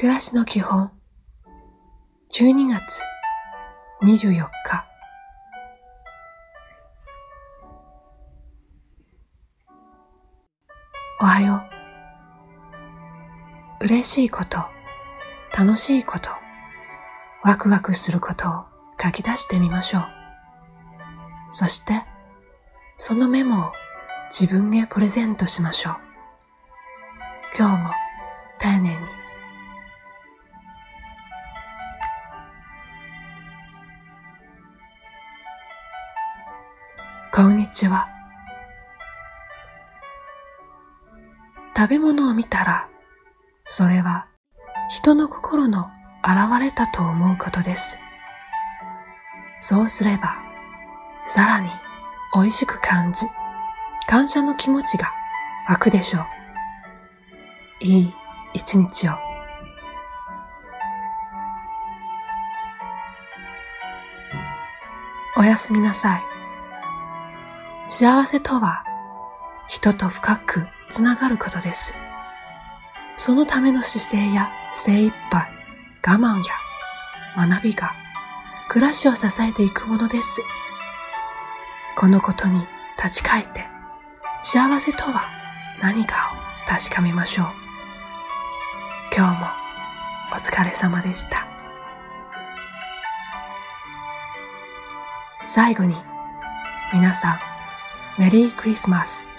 暮らしの基本。12月24日。おはよう。嬉しいこと楽しいことワクワクすることを書き出してみましょう。そしてそのメモを自分へプレゼントしましょう。今日もこんにちは。食べ物を見たら、それは人の心の現れたと思うことです。そうすれば、さらに美味しく感じ、感謝の気持ちが湧くでしょう。いい一日を。おやすみなさい。幸せとは人と深くつながることです。そのための姿勢や精一杯、我慢や学びが暮らしを支えていくものです。このことに立ち返って幸せとは何かを確かめましょう。今日もお疲れ様でした。最後に皆さんメリークリスマス